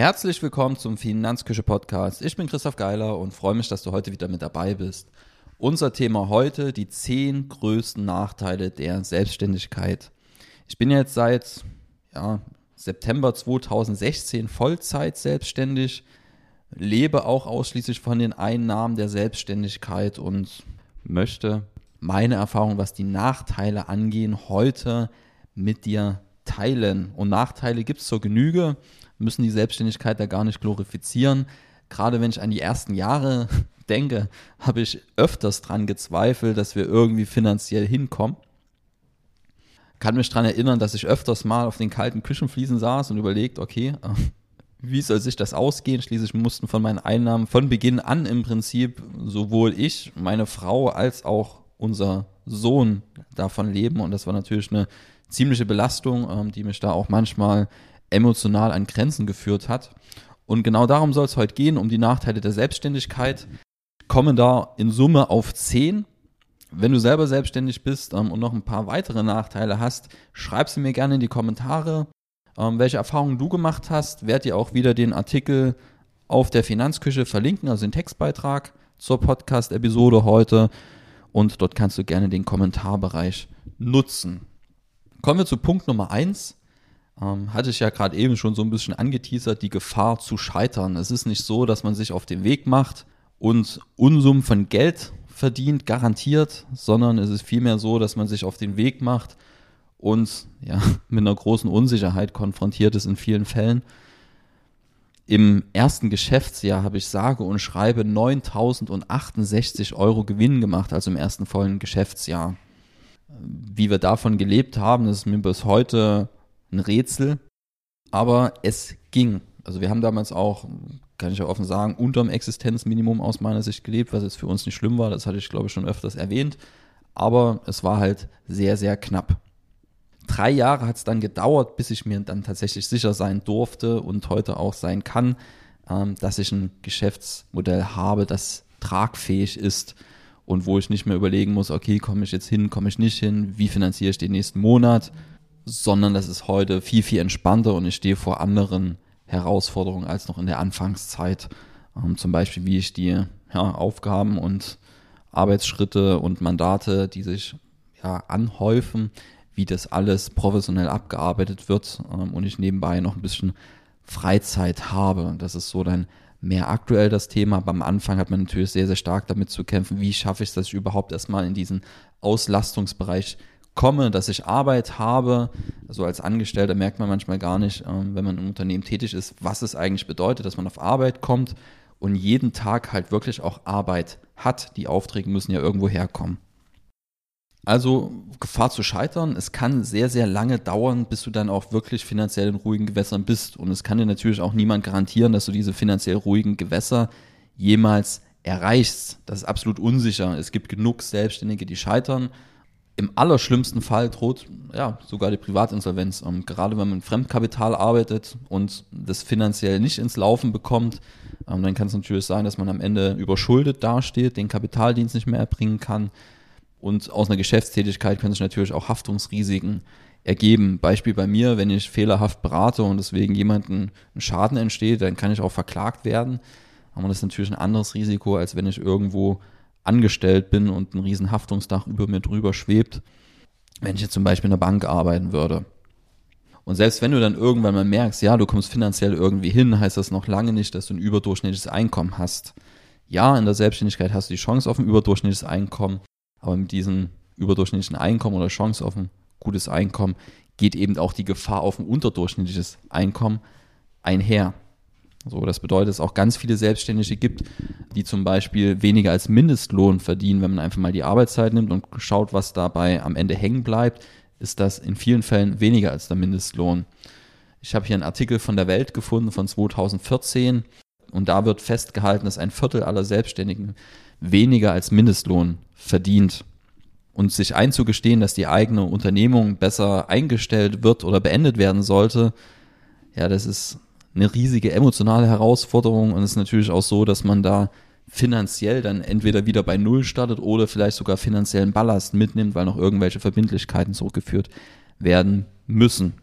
Herzlich willkommen zum Finanzküche Podcast. Ich bin Christoph Geiler und freue mich, dass du heute wieder mit dabei bist. Unser Thema heute, die zehn größten Nachteile der Selbstständigkeit. Ich bin jetzt seit ja, September 2016 Vollzeit selbstständig, lebe auch ausschließlich von den Einnahmen der Selbstständigkeit und möchte meine Erfahrung, was die Nachteile angehen, heute mit dir teilen. Und Nachteile gibt es zur Genüge, müssen die Selbstständigkeit da gar nicht glorifizieren. Gerade wenn ich an die ersten Jahre denke, habe ich öfters dran gezweifelt, dass wir irgendwie finanziell hinkommen. Kann mich daran erinnern, dass ich öfters mal auf den kalten Küchenfliesen saß und überlegt, okay, wie soll sich das ausgehen? Schließlich mussten von meinen Einnahmen von Beginn an im Prinzip sowohl ich, meine Frau als auch unser Sohn davon leben. Und das war natürlich eine ziemliche Belastung, ähm, die mich da auch manchmal emotional an Grenzen geführt hat. Und genau darum soll es heute gehen, um die Nachteile der Selbstständigkeit. Kommen da in Summe auf zehn. Wenn du selber selbstständig bist ähm, und noch ein paar weitere Nachteile hast, schreib sie mir gerne in die Kommentare, ähm, welche Erfahrungen du gemacht hast. Werd dir auch wieder den Artikel auf der Finanzküche verlinken, also den Textbeitrag zur Podcast-Episode heute. Und dort kannst du gerne den Kommentarbereich nutzen. Kommen wir zu Punkt Nummer eins. Ähm, hatte ich ja gerade eben schon so ein bisschen angeteasert, die Gefahr zu scheitern. Es ist nicht so, dass man sich auf den Weg macht und Unsummen von Geld verdient, garantiert, sondern es ist vielmehr so, dass man sich auf den Weg macht und ja, mit einer großen Unsicherheit konfrontiert ist in vielen Fällen. Im ersten Geschäftsjahr habe ich sage und schreibe 9.068 Euro Gewinn gemacht, also im ersten vollen Geschäftsjahr wie wir davon gelebt haben, ist mir bis heute ein Rätsel. Aber es ging. Also wir haben damals auch, kann ich ja offen sagen, unterm Existenzminimum aus meiner Sicht gelebt, was jetzt für uns nicht schlimm war. Das hatte ich, glaube ich, schon öfters erwähnt. Aber es war halt sehr, sehr knapp. Drei Jahre hat es dann gedauert, bis ich mir dann tatsächlich sicher sein durfte und heute auch sein kann, ähm, dass ich ein Geschäftsmodell habe, das tragfähig ist und wo ich nicht mehr überlegen muss, okay, komme ich jetzt hin, komme ich nicht hin, wie finanziere ich den nächsten Monat, sondern das ist heute viel, viel entspannter und ich stehe vor anderen Herausforderungen als noch in der Anfangszeit. Ähm, zum Beispiel, wie ich die ja, Aufgaben und Arbeitsschritte und Mandate, die sich ja, anhäufen, wie das alles professionell abgearbeitet wird ähm, und ich nebenbei noch ein bisschen Freizeit habe. Das ist so dann mehr aktuell das Thema, aber am Anfang hat man natürlich sehr, sehr stark damit zu kämpfen, wie schaffe ich es, dass ich überhaupt erstmal in diesen Auslastungsbereich komme, dass ich Arbeit habe. Also als Angestellter merkt man manchmal gar nicht, ähm, wenn man im Unternehmen tätig ist, was es eigentlich bedeutet, dass man auf Arbeit kommt und jeden Tag halt wirklich auch Arbeit hat. Die Aufträge müssen ja irgendwo herkommen. Also Gefahr zu scheitern. Es kann sehr, sehr lange dauern, bis du dann auch wirklich finanziell in ruhigen Gewässern bist. Und es kann dir natürlich auch niemand garantieren, dass du diese finanziell ruhigen Gewässer jemals erreichst. Das ist absolut unsicher. Es gibt genug Selbstständige, die scheitern. Im allerschlimmsten Fall droht ja sogar die Privatinsolvenz. Und gerade wenn man mit Fremdkapital arbeitet und das finanziell nicht ins Laufen bekommt, ähm, dann kann es natürlich sein, dass man am Ende überschuldet dasteht, den Kapitaldienst nicht mehr erbringen kann und aus einer Geschäftstätigkeit können sich natürlich auch Haftungsrisiken ergeben. Beispiel bei mir, wenn ich fehlerhaft berate und deswegen jemanden ein Schaden entsteht, dann kann ich auch verklagt werden. Aber das ist natürlich ein anderes Risiko, als wenn ich irgendwo angestellt bin und ein riesen Haftungsdach über mir drüber schwebt, wenn ich jetzt zum Beispiel in der Bank arbeiten würde. Und selbst wenn du dann irgendwann mal merkst, ja, du kommst finanziell irgendwie hin, heißt das noch lange nicht, dass du ein überdurchschnittliches Einkommen hast. Ja, in der Selbstständigkeit hast du die Chance auf ein überdurchschnittliches Einkommen, aber mit diesem überdurchschnittlichen Einkommen oder Chance auf ein gutes Einkommen geht eben auch die Gefahr auf ein unterdurchschnittliches Einkommen einher. So, das bedeutet, es auch ganz viele Selbstständige gibt, die zum Beispiel weniger als Mindestlohn verdienen. Wenn man einfach mal die Arbeitszeit nimmt und schaut, was dabei am Ende hängen bleibt, ist das in vielen Fällen weniger als der Mindestlohn. Ich habe hier einen Artikel von der Welt gefunden von 2014 und da wird festgehalten, dass ein Viertel aller Selbstständigen weniger als Mindestlohn verdient. Und sich einzugestehen, dass die eigene Unternehmung besser eingestellt wird oder beendet werden sollte, ja, das ist eine riesige emotionale Herausforderung und es ist natürlich auch so, dass man da finanziell dann entweder wieder bei Null startet oder vielleicht sogar finanziellen Ballast mitnimmt, weil noch irgendwelche Verbindlichkeiten zurückgeführt werden müssen.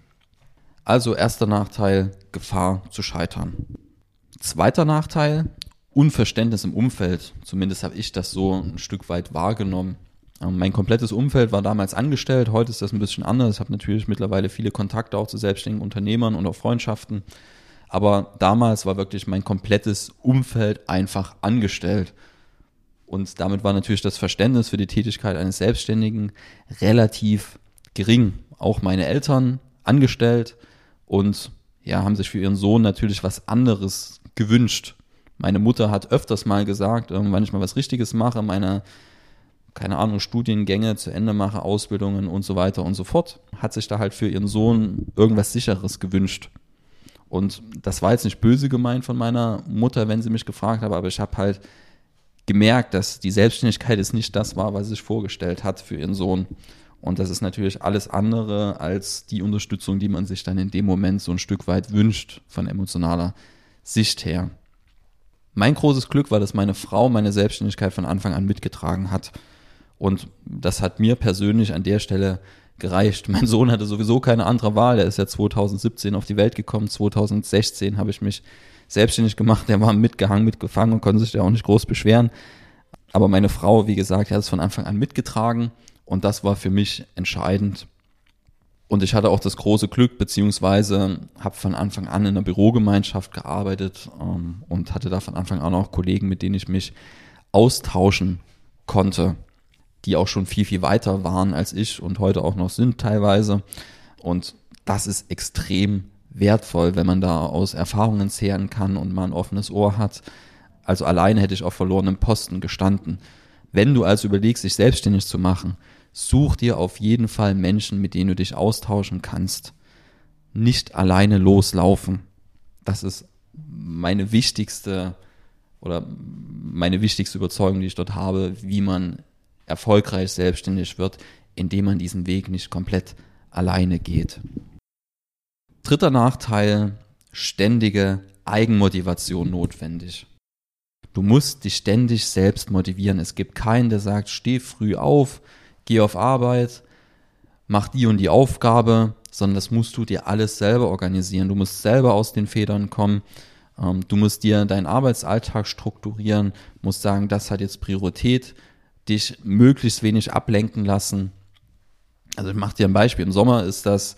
Also erster Nachteil, Gefahr zu scheitern. Zweiter Nachteil, Unverständnis im Umfeld. Zumindest habe ich das so ein Stück weit wahrgenommen. Ähm, mein komplettes Umfeld war damals angestellt, heute ist das ein bisschen anders. Ich habe natürlich mittlerweile viele Kontakte auch zu selbstständigen Unternehmern und auch Freundschaften. Aber damals war wirklich mein komplettes Umfeld einfach angestellt. Und damit war natürlich das Verständnis für die Tätigkeit eines Selbstständigen relativ gering. Auch meine Eltern angestellt und ja, haben sich für ihren Sohn natürlich was anderes gewünscht. Meine Mutter hat öfters mal gesagt, wenn ich mal was Richtiges mache, meine keine Ahnung, Studiengänge zu Ende mache, Ausbildungen und so weiter und so fort, hat sich da halt für ihren Sohn irgendwas Sicheres gewünscht. Und das war jetzt nicht böse gemeint von meiner Mutter, wenn sie mich gefragt hat, aber ich habe halt gemerkt, dass die Selbstständigkeit ist nicht das war, was sie sich vorgestellt hat für ihren Sohn. Und das ist natürlich alles andere als die Unterstützung, die man sich dann in dem Moment so ein Stück weit wünscht, von emotionaler Sicht her. Mein großes Glück war, dass meine Frau meine Selbstständigkeit von Anfang an mitgetragen hat. Und das hat mir persönlich an der Stelle gereicht. Mein Sohn hatte sowieso keine andere Wahl. Er ist ja 2017 auf die Welt gekommen. 2016 habe ich mich selbstständig gemacht. Der war mitgehangen, mitgefangen und konnte sich ja auch nicht groß beschweren. Aber meine Frau, wie gesagt, hat es von Anfang an mitgetragen und das war für mich entscheidend. Und ich hatte auch das große Glück, beziehungsweise habe von Anfang an in einer Bürogemeinschaft gearbeitet ähm, und hatte da von Anfang an auch Kollegen, mit denen ich mich austauschen konnte die auch schon viel, viel weiter waren als ich und heute auch noch sind teilweise. Und das ist extrem wertvoll, wenn man da aus Erfahrungen zehren kann und mal ein offenes Ohr hat. Also alleine hätte ich auf verlorenem Posten gestanden. Wenn du also überlegst, dich selbstständig zu machen, such dir auf jeden Fall Menschen, mit denen du dich austauschen kannst. Nicht alleine loslaufen. Das ist meine wichtigste oder meine wichtigste Überzeugung, die ich dort habe, wie man erfolgreich selbstständig wird, indem man diesen Weg nicht komplett alleine geht. Dritter Nachteil, ständige Eigenmotivation notwendig. Du musst dich ständig selbst motivieren. Es gibt keinen, der sagt, steh früh auf, geh auf Arbeit, mach die und die Aufgabe, sondern das musst du dir alles selber organisieren. Du musst selber aus den Federn kommen. Ähm, du musst dir deinen Arbeitsalltag strukturieren, musst sagen, das hat jetzt Priorität dich möglichst wenig ablenken lassen. Also ich mache dir ein Beispiel. Im Sommer ist das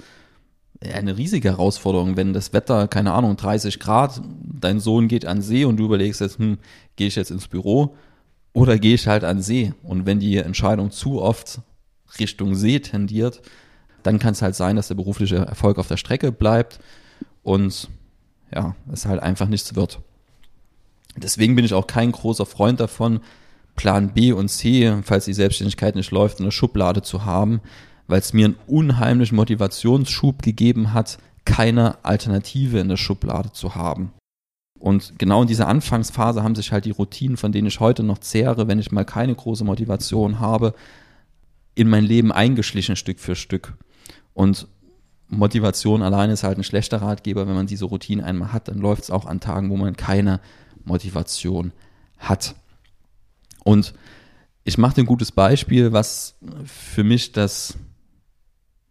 eine riesige Herausforderung, wenn das Wetter, keine Ahnung, 30 Grad, dein Sohn geht an See und du überlegst jetzt, hm, gehe ich jetzt ins Büro oder gehe ich halt an See? Und wenn die Entscheidung zu oft Richtung See tendiert, dann kann es halt sein, dass der berufliche Erfolg auf der Strecke bleibt und ja, es halt einfach nichts wird. Deswegen bin ich auch kein großer Freund davon, Plan B und C, falls die Selbstständigkeit nicht läuft, in der Schublade zu haben, weil es mir einen unheimlichen Motivationsschub gegeben hat, keine Alternative in der Schublade zu haben. Und genau in dieser Anfangsphase haben sich halt die Routinen, von denen ich heute noch zehre, wenn ich mal keine große Motivation habe, in mein Leben eingeschlichen Stück für Stück. Und Motivation alleine ist halt ein schlechter Ratgeber. Wenn man diese Routinen einmal hat, dann läuft es auch an Tagen, wo man keine Motivation hat. Und ich mache dir ein gutes Beispiel, was für mich das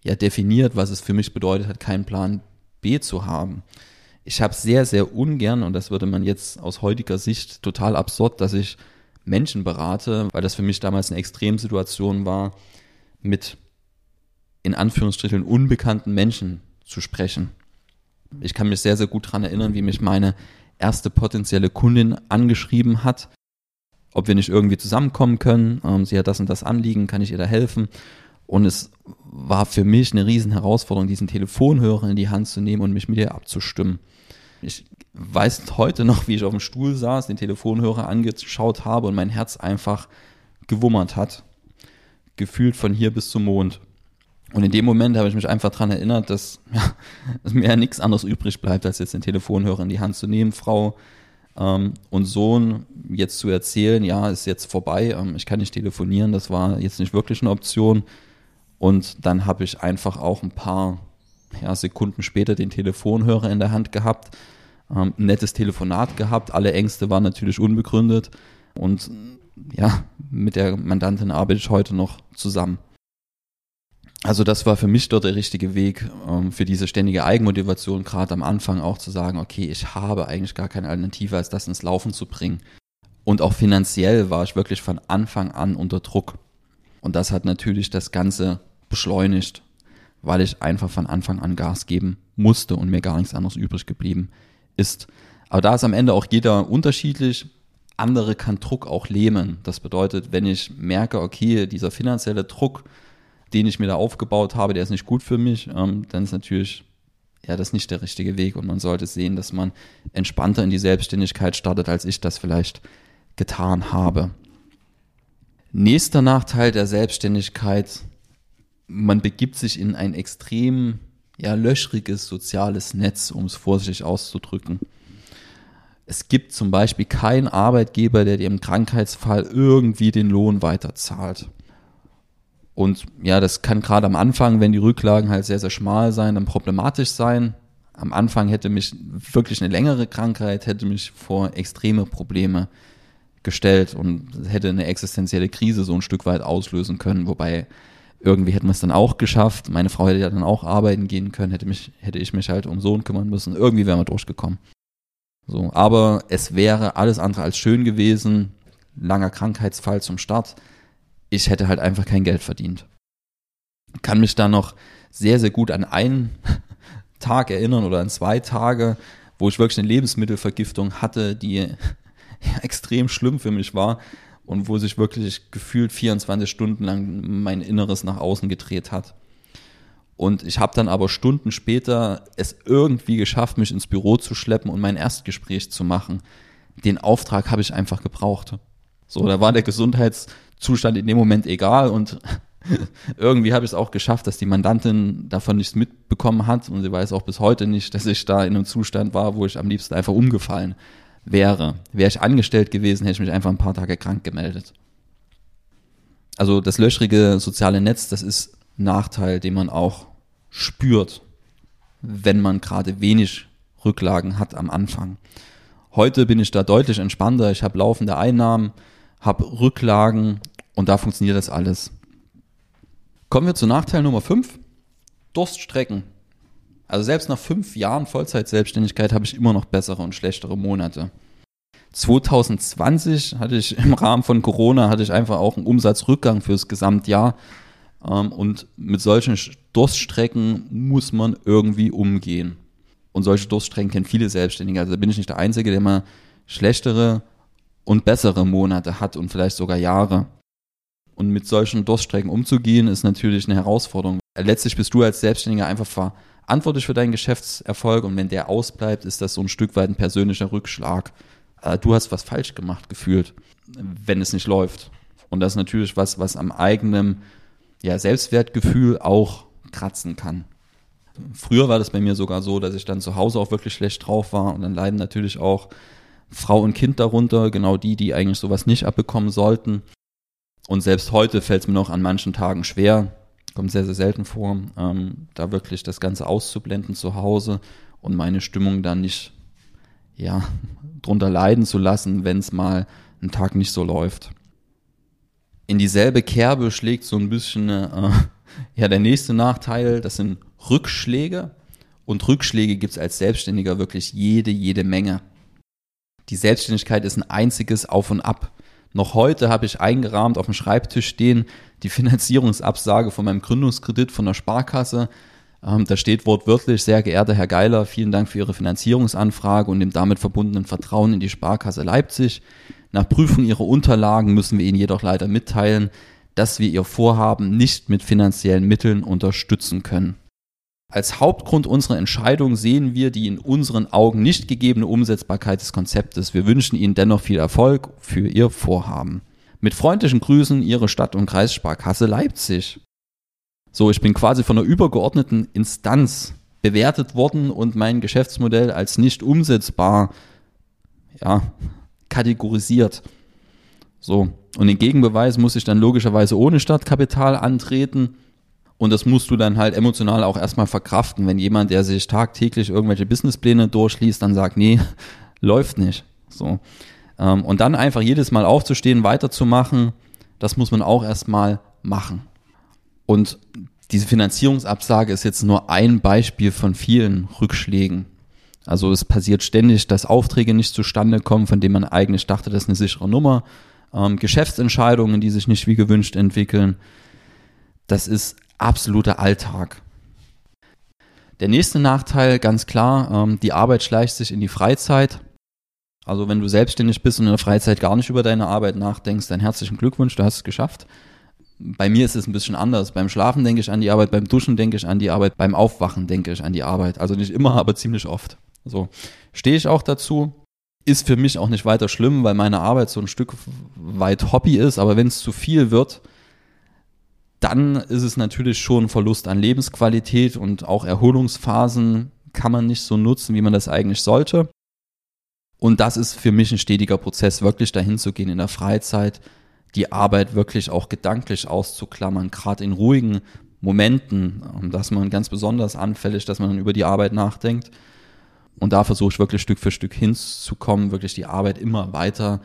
ja definiert, was es für mich bedeutet hat, keinen Plan B zu haben. Ich habe sehr, sehr ungern, und das würde man jetzt aus heutiger Sicht total absurd, dass ich Menschen berate, weil das für mich damals eine Extremsituation war, mit in Anführungsstrichen unbekannten Menschen zu sprechen. Ich kann mich sehr, sehr gut daran erinnern, wie mich meine erste potenzielle Kundin angeschrieben hat ob wir nicht irgendwie zusammenkommen können. Ähm, sie hat das und das Anliegen, kann ich ihr da helfen? Und es war für mich eine riesen Herausforderung, diesen Telefonhörer in die Hand zu nehmen und mich mit ihr abzustimmen. Ich weiß heute noch, wie ich auf dem Stuhl saß, den Telefonhörer angeschaut habe und mein Herz einfach gewummert hat. Gefühlt von hier bis zum Mond. Und in dem Moment habe ich mich einfach daran erinnert, dass, ja, dass mir ja nichts anderes übrig bleibt, als jetzt den Telefonhörer in die Hand zu nehmen. Frau, und Sohn jetzt zu erzählen, ja, ist jetzt vorbei, ähm, ich kann nicht telefonieren, das war jetzt nicht wirklich eine Option. Und dann habe ich einfach auch ein paar ja, Sekunden später den Telefonhörer in der Hand gehabt, ähm, ein nettes Telefonat gehabt, alle Ängste waren natürlich unbegründet und ja, mit der Mandantin arbeite ich heute noch zusammen. Also das war für mich dort der richtige Weg ähm, für diese ständige Eigenmotivation, gerade am Anfang auch zu sagen, okay, ich habe eigentlich gar keine Alternative, als das ins Laufen zu bringen. Und auch finanziell war ich wirklich von Anfang an unter Druck. Und das hat natürlich das Ganze beschleunigt, weil ich einfach von Anfang an Gas geben musste und mir gar nichts anderes übrig geblieben ist. Aber da ist am Ende auch jeder unterschiedlich. Andere kann Druck auch lähmen. Das bedeutet, wenn ich merke, okay, dieser finanzielle Druck, den ich mir da aufgebaut habe, der ist nicht gut für mich, ähm, dann ist natürlich ja das nicht der richtige Weg und man sollte sehen, dass man entspannter in die Selbstständigkeit startet, als ich das vielleicht getan habe. Nächster Nachteil der Selbstständigkeit, man begibt sich in ein extrem ja, löchriges soziales Netz, um es vorsichtig auszudrücken. Es gibt zum Beispiel keinen Arbeitgeber, der dir im Krankheitsfall irgendwie den Lohn weiterzahlt. Und ja, das kann gerade am Anfang, wenn die Rücklagen halt sehr, sehr schmal sein, dann problematisch sein. Am Anfang hätte mich wirklich eine längere Krankheit, hätte mich vor extreme Probleme gestellt und hätte eine existenzielle Krise so ein Stück weit auslösen können. Wobei irgendwie hätten wir es dann auch geschafft. Meine Frau hätte ja dann auch arbeiten gehen können, hätte mich, hätte ich mich halt um Sohn kümmern müssen. Irgendwie wären wir durchgekommen. So, aber es wäre alles andere als schön gewesen. Langer Krankheitsfall zum Start ich hätte halt einfach kein Geld verdient. Kann mich da noch sehr, sehr gut an einen Tag erinnern oder an zwei Tage, wo ich wirklich eine Lebensmittelvergiftung hatte, die extrem schlimm für mich war und wo sich wirklich gefühlt 24 Stunden lang mein Inneres nach außen gedreht hat. Und ich habe dann aber Stunden später es irgendwie geschafft, mich ins Büro zu schleppen und mein Erstgespräch zu machen. Den Auftrag habe ich einfach gebraucht. So, da war der Gesundheits Zustand in dem Moment egal und irgendwie habe ich es auch geschafft, dass die Mandantin davon nichts mitbekommen hat und sie weiß auch bis heute nicht, dass ich da in einem Zustand war, wo ich am liebsten einfach umgefallen wäre. Wäre ich angestellt gewesen, hätte ich mich einfach ein paar Tage krank gemeldet. Also das löchrige soziale Netz, das ist ein Nachteil, den man auch spürt, wenn man gerade wenig Rücklagen hat am Anfang. Heute bin ich da deutlich entspannter, ich habe laufende Einnahmen, habe Rücklagen und da funktioniert das alles. Kommen wir zu Nachteil Nummer 5. Durststrecken. Also selbst nach fünf Jahren Vollzeit-Selbstständigkeit habe ich immer noch bessere und schlechtere Monate. 2020 hatte ich im Rahmen von Corona hatte ich einfach auch einen Umsatzrückgang fürs Gesamtjahr. Ähm, und mit solchen Durststrecken muss man irgendwie umgehen. Und solche Durststrecken kennen viele Selbstständige. Also da bin ich nicht der Einzige, der mal schlechtere und bessere Monate hat und vielleicht sogar Jahre. Und mit solchen Durststrecken umzugehen, ist natürlich eine Herausforderung. Letztlich bist du als Selbstständiger einfach verantwortlich für deinen Geschäftserfolg und wenn der ausbleibt, ist das so ein Stück weit ein persönlicher Rückschlag. Äh, du hast was falsch gemacht gefühlt, wenn es nicht läuft. Und das ist natürlich was, was am eigenen ja, Selbstwertgefühl auch kratzen kann. Früher war das bei mir sogar so, dass ich dann zu Hause auch wirklich schlecht drauf war und dann leiden natürlich auch Frau und Kind darunter, genau die, die eigentlich sowas nicht abbekommen sollten. Und selbst heute fällt es mir noch an manchen Tagen schwer, kommt sehr, sehr selten vor, ähm, da wirklich das Ganze auszublenden zu Hause und meine Stimmung dann nicht, ja, drunter leiden zu lassen, wenn es mal ein Tag nicht so läuft. In dieselbe Kerbe schlägt so ein bisschen, äh, ja, der nächste Nachteil, das sind Rückschläge. Und Rückschläge gibt es als Selbstständiger wirklich jede, jede Menge. Die Selbstständigkeit ist ein einziges Auf und Ab. Noch heute habe ich eingerahmt auf dem Schreibtisch stehen die Finanzierungsabsage von meinem Gründungskredit von der Sparkasse. Ähm, da steht wortwörtlich, sehr geehrter Herr Geiler, vielen Dank für Ihre Finanzierungsanfrage und dem damit verbundenen Vertrauen in die Sparkasse Leipzig. Nach Prüfung Ihrer Unterlagen müssen wir Ihnen jedoch leider mitteilen, dass wir Ihr Vorhaben nicht mit finanziellen Mitteln unterstützen können. Als Hauptgrund unserer Entscheidung sehen wir die in unseren Augen nicht gegebene Umsetzbarkeit des Konzeptes. Wir wünschen Ihnen dennoch viel Erfolg für Ihr Vorhaben. Mit freundlichen Grüßen Ihre Stadt- und Kreissparkasse Leipzig. So, ich bin quasi von einer übergeordneten Instanz bewertet worden und mein Geschäftsmodell als nicht umsetzbar, ja, kategorisiert. So, und den Gegenbeweis muss ich dann logischerweise ohne Stadtkapital antreten und das musst du dann halt emotional auch erstmal verkraften. Wenn jemand, der sich tagtäglich irgendwelche Businesspläne durchliest, dann sagt, nee, läuft nicht. So. Ähm, und dann einfach jedes Mal aufzustehen, weiterzumachen, das muss man auch erstmal machen. Und Diese Finanzierungsabsage ist jetzt nur ein Beispiel von vielen Rückschlägen. Also es passiert ständig, dass Aufträge nicht zustande kommen, von denen man eigentlich dachte, das ist eine sichere Nummer. Ähm, Geschäftsentscheidungen, die sich nicht wie gewünscht entwickeln. Das ist absoluter Alltag. Der nächste Nachteil, ganz klar, ähm, die Arbeit schleicht sich in die Freizeit. Also wenn du selbstständig bist und in der Freizeit gar nicht über deine Arbeit nachdenkst, dann herzlichen Glückwunsch, du hast es geschafft. Bei mir ist es ein bisschen anders. Beim Schlafen denke ich an die Arbeit, beim Duschen denke ich an die Arbeit, beim Aufwachen denke ich an die Arbeit. Also nicht immer, aber ziemlich oft. So stehe ich auch dazu. Ist für mich auch nicht weiter schlimm, weil meine Arbeit so ein Stück weit Hobby ist. Aber wenn es zu viel wird, dann ist es natürlich schon Verlust an Lebensqualität und auch Erholungsphasen kann man nicht so nutzen, wie man das eigentlich sollte. Und das ist für mich ein stetiger Prozess, wirklich dahin zu gehen in der Freizeit, die Arbeit wirklich auch gedanklich auszuklammern, gerade in ruhigen Momenten, ähm, dass man ganz besonders anfällig, dass man über die Arbeit nachdenkt. Und da versuche ich wirklich Stück für Stück hinzukommen, wirklich die Arbeit immer weiter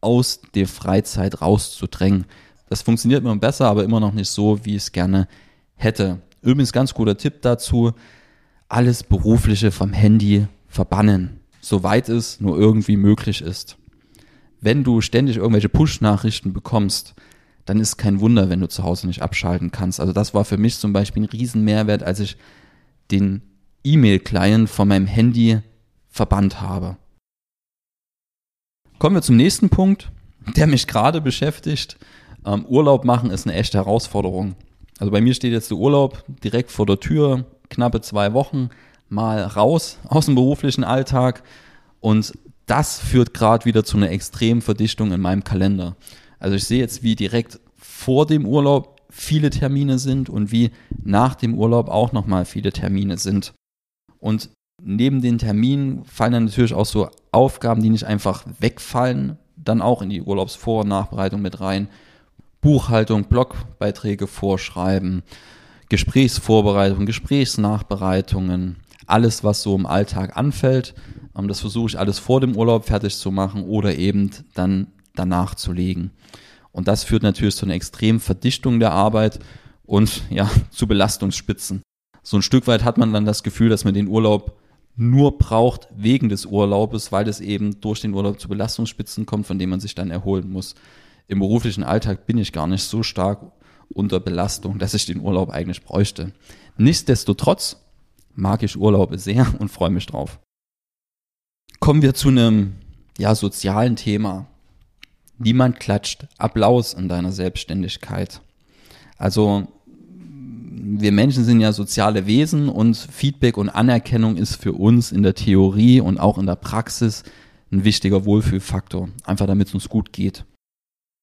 aus der Freizeit rauszudrängen. Das funktioniert immer besser, aber immer noch nicht so, wie ich es gerne hätte. Übrigens ganz guter Tipp dazu, alles Berufliche vom Handy verbannen, soweit es nur irgendwie möglich ist wenn du ständig irgendwelche Push-Nachrichten bekommst, dann ist kein Wunder, wenn du zu Hause nicht abschalten kannst. Also das war für mich zum Beispiel ein Riesenmehrwert, als ich den E-Mail-Client von meinem Handy verbannt habe. Kommen wir zum nächsten Punkt, der mich gerade beschäftigt. Ähm, Urlaub machen ist eine echte Herausforderung. Also bei mir steht jetzt der Urlaub direkt vor der Tür, knappe zwei Wochen, mal raus aus dem beruflichen Alltag. Und das führt gerade wieder zu einer extremen Verdichtung in meinem Kalender. Also ich sehe jetzt, wie direkt vor dem Urlaub viele Termine sind und wie nach dem Urlaub auch nochmal viele Termine sind. Und neben den Terminen fallen dann natürlich auch so Aufgaben, die nicht einfach wegfallen, dann auch in die Urlaubsvor- und Nachbereitung mit rein. Buchhaltung, Blogbeiträge vorschreiben, Gesprächsvorbereitung, Gesprächsnachbereitungen, alles, was so im Alltag anfällt, ähm, das versuche ich alles vor dem Urlaub fertig zu machen oder eben dann danach zu legen. Und das führt natürlich zu einer extremen Verdichtung der Arbeit und ja, zu Belastungsspitzen. So ein Stück weit hat man dann das Gefühl, dass man den Urlaub nur braucht wegen des Urlaubes, weil es eben durch den Urlaub zu Belastungsspitzen kommt, von denen man sich dann erholen muss. Im beruflichen Alltag bin ich gar nicht so stark unter Belastung, dass ich den Urlaub eigentlich bräuchte. Nichtsdestotrotz mag ich Urlaube sehr und freue mich drauf. Kommen wir zu einem ja, sozialen Thema. Niemand klatscht Applaus in deiner Selbstständigkeit. Also wir Menschen sind ja soziale Wesen und Feedback und Anerkennung ist für uns in der Theorie und auch in der Praxis ein wichtiger Wohlfühlfaktor, einfach damit es uns gut geht.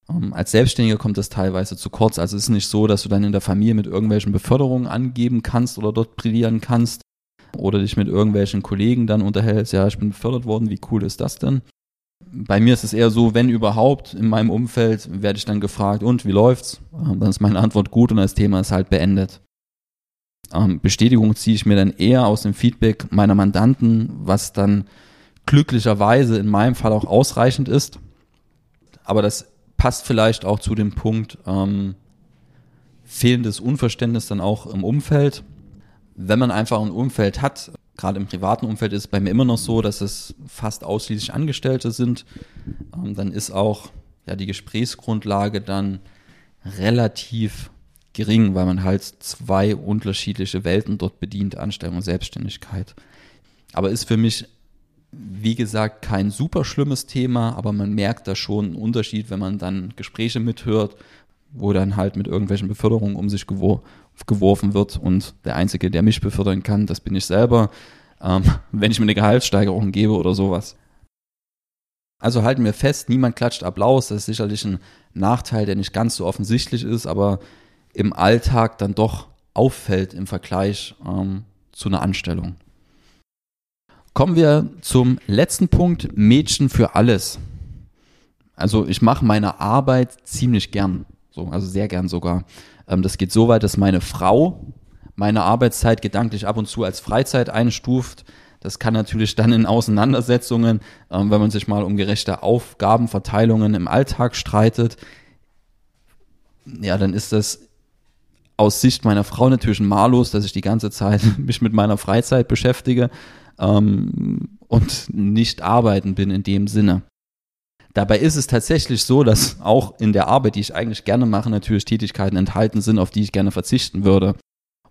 Ähm, als Selbstständiger kommt das teilweise zu kurz. Also es ist nicht so, dass du dann in der Familie mit irgendwelchen Beförderungen angeben kannst oder dort brillieren kannst, oder dich mit irgendwelchen Kollegen dann unterhältst, ja, ich bin befördert worden, wie cool ist das denn? Bei mir ist es eher so, wenn überhaupt in meinem Umfeld werde ich dann gefragt, und wie läuft's? Ähm, dann ist meine Antwort gut und das Thema ist halt beendet. Ähm, Bestätigung ziehe ich mir dann eher aus dem Feedback meiner Mandanten, was dann glücklicherweise in meinem Fall auch ausreichend ist. Aber das passt vielleicht auch zu dem Punkt ähm, fehlendes Unverständnis dann auch im Umfeld wenn man einfach ein Umfeld hat, gerade im privaten Umfeld ist es bei mir immer noch so, dass es fast ausschließlich Angestellte sind, ähm, dann ist auch ja die Gesprächsgrundlage dann relativ gering, weil man halt zwei unterschiedliche Welten dort bedient, Anstellung und Selbstständigkeit. Aber ist für mich, wie gesagt, kein super schlimmes Thema, aber man merkt da schon einen Unterschied, wenn man dann Gespräche mithört, wo dann halt mit irgendwelchen Beförderungen um sich gewo geworfen wird und der Einzige, der mich befördern kann, das bin ich selber, ähm, wenn ich mir eine Gehaltssteigerung gebe oder sowas. Also halten wir fest, niemand klatscht Applaus, das ist sicherlich ein Nachteil, der nicht ganz so offensichtlich ist, aber im Alltag dann doch auffällt im Vergleich ähm, zu einer Anstellung. Kommen wir zum letzten Punkt, Mädchen für alles. Also ich mache meine Arbeit ziemlich gern, so, also sehr gern sogar. Ähm, das geht so weit, dass meine Frau meine Arbeitszeit gedanklich ab und zu als Freizeit einstuft. Das kann natürlich dann in Auseinandersetzungen, ähm, wenn man sich mal um gerechte Aufgabenverteilungen im Alltag streitet, ja, dann ist das aus Sicht meiner Frau natürlich mallos, dass ich die ganze Zeit mich mit meiner Freizeit beschäftige ähm, und nicht arbeiten bin in dem Sinne. Dabei ist es tatsächlich so, dass auch in der Arbeit, die ich eigentlich gerne mache, natürlich Tätigkeiten enthalten sind, auf die ich gerne verzichten würde.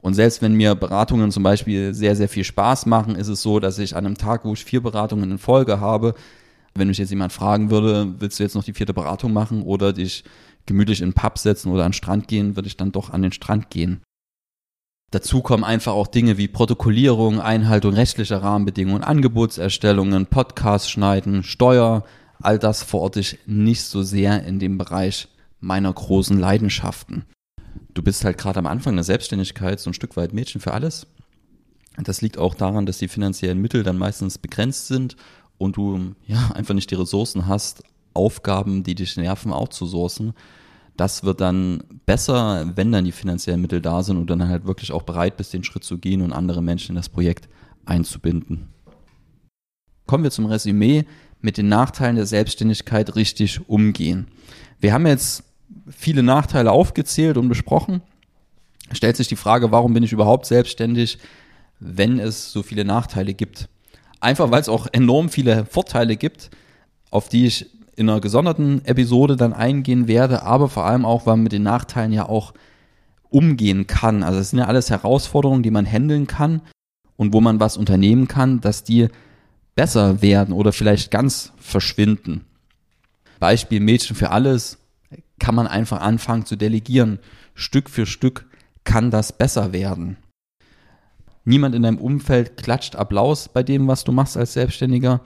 Und selbst wenn mir Beratungen zum Beispiel sehr, sehr viel Spaß machen, ist es so, dass ich an einem Tag, wo ich vier Beratungen in Folge habe, wenn mich jetzt jemand fragen würde, willst du jetzt noch die vierte Beratung machen oder dich gemütlich in den Pub setzen oder an den Strand gehen, würde ich dann doch an den Strand gehen. Dazu kommen einfach auch Dinge wie Protokollierung, Einhaltung rechtlicher Rahmenbedingungen, Angebotserstellungen, Podcast schneiden, Steuer. All das verorte ich nicht so sehr in dem Bereich meiner großen Leidenschaften. Du bist halt gerade am Anfang der Selbstständigkeit so ein Stück weit Mädchen für alles. Das liegt auch daran, dass die finanziellen Mittel dann meistens begrenzt sind und du ja einfach nicht die Ressourcen hast, Aufgaben, die dich nerven, outzusourcen. Das wird dann besser, wenn dann die finanziellen Mittel da sind und dann halt wirklich auch bereit bist, den Schritt zu gehen und andere Menschen in das Projekt einzubinden. Kommen wir zum Resümee mit den Nachteilen der Selbstständigkeit richtig umgehen. Wir haben jetzt viele Nachteile aufgezählt und besprochen. Stellt sich die Frage, warum bin ich überhaupt selbstständig, wenn es so viele Nachteile gibt? Einfach weil es auch enorm viele Vorteile gibt, auf die ich in einer gesonderten Episode dann eingehen werde, aber vor allem auch, weil man mit den Nachteilen ja auch umgehen kann. Also es sind ja alles Herausforderungen, die man handeln kann und wo man was unternehmen kann, dass die besser werden oder vielleicht ganz verschwinden. Beispiel Mädchen für alles kann man einfach anfangen zu delegieren. Stück für Stück kann das besser werden. Niemand in deinem Umfeld klatscht Applaus bei dem, was du machst als Selbstständiger.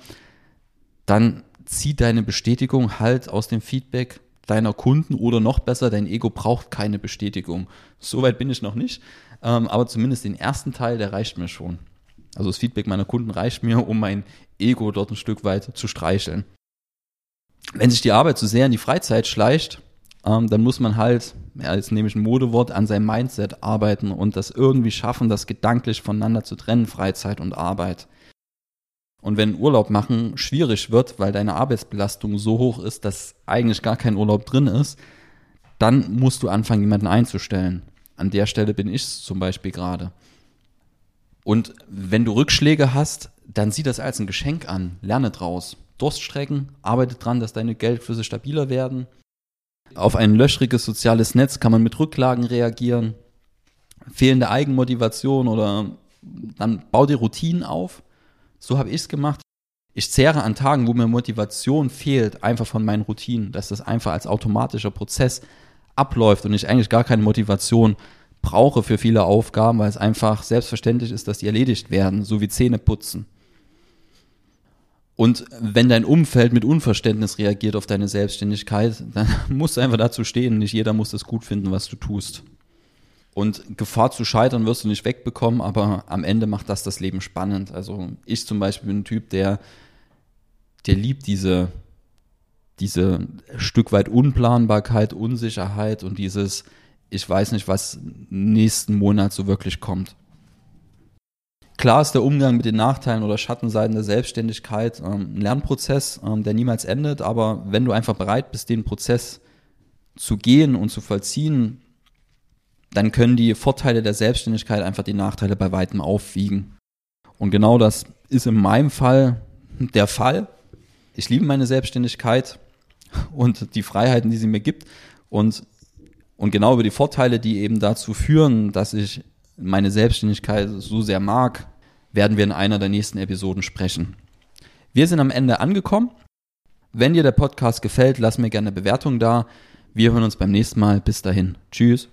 Dann zieh deine Bestätigung halt aus dem Feedback deiner Kunden oder noch besser, dein Ego braucht keine Bestätigung. Soweit bin ich noch nicht, ähm, aber zumindest den ersten Teil, der reicht mir schon. Also das Feedback meiner Kunden reicht mir, um mein Ego dort ein Stück weit zu streicheln. Wenn sich die Arbeit zu sehr in die Freizeit schleicht, ähm, dann muss man halt, ja, jetzt nehme ich ein Modewort, an seinem Mindset arbeiten und das irgendwie schaffen, das gedanklich voneinander zu trennen, Freizeit und Arbeit. Und wenn Urlaub machen schwierig wird, weil deine Arbeitsbelastung so hoch ist, dass eigentlich gar kein Urlaub drin ist, dann musst du anfangen, jemanden einzustellen. An der Stelle bin ich zum Beispiel gerade. Und wenn du Rückschläge hast, dann sieh das als ein Geschenk an. Lerne draus. Durststrecken, arbeite dran, dass deine Geldflüsse stabiler werden. Auf ein löchriges soziales Netz kann man mit Rücklagen reagieren. Fehlende Eigenmotivation oder dann bau dir Routinen auf so habe ich es gemacht. Ich zehre an Tagen, wo mir Motivation fehlt, einfach von meinen Routinen, dass das einfach als automatischer Prozess abläuft und ich eigentlich gar keine Motivation brauche für viele Aufgaben, weil es einfach selbstverständlich ist, dass die erledigt werden, so wie Zähne putzen. Und wenn dein Umfeld mit Unverständnis reagiert auf deine Selbstständigkeit, dann musst du einfach dazu stehen. Nicht jeder muss es gut finden, was du tust. Und Gefahr zu scheitern wirst du nicht wegbekommen, aber am Ende macht das das Leben spannend. Also ich zum Beispiel bin ein Typ, der, der liebt diese, diese Stück weit Unplanbarkeit, Unsicherheit und dieses, ich weiß nicht, was nächsten Monat so wirklich kommt. Klar ist der Umgang mit den Nachteilen oder Schattenseiten der Selbstständigkeit ähm, ein Lernprozess, ähm, der niemals endet, aber wenn du einfach bereit bist, den Prozess zu gehen und zu vollziehen, dann können die Vorteile der Selbstständigkeit einfach die Nachteile bei weitem aufwiegen. Und genau das ist in meinem Fall der Fall. Ich liebe meine Selbstständigkeit und die Freiheiten, die sie mir gibt. Und, und genau über die Vorteile, die eben dazu führen, dass ich meine Selbstständigkeit so sehr mag, werden wir in einer der nächsten Episoden sprechen. Wir sind am Ende angekommen. Wenn dir der Podcast gefällt, lass mir gerne eine Bewertung da. Wir hören uns beim nächsten Mal. Bis dahin. Tschüss.